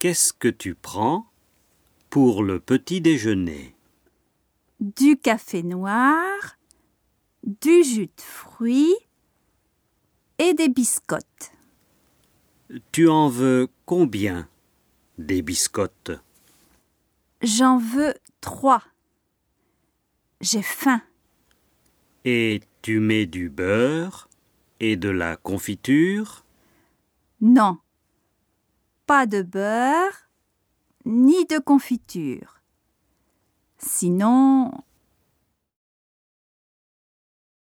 Qu'est-ce que tu prends pour le petit déjeuner? Du café noir, du jus de fruits et des biscottes. Tu en veux combien des biscottes? J'en veux trois. J'ai faim. Et tu mets du beurre et de la confiture? Non, pas de beurre ni de confiture. Sinon,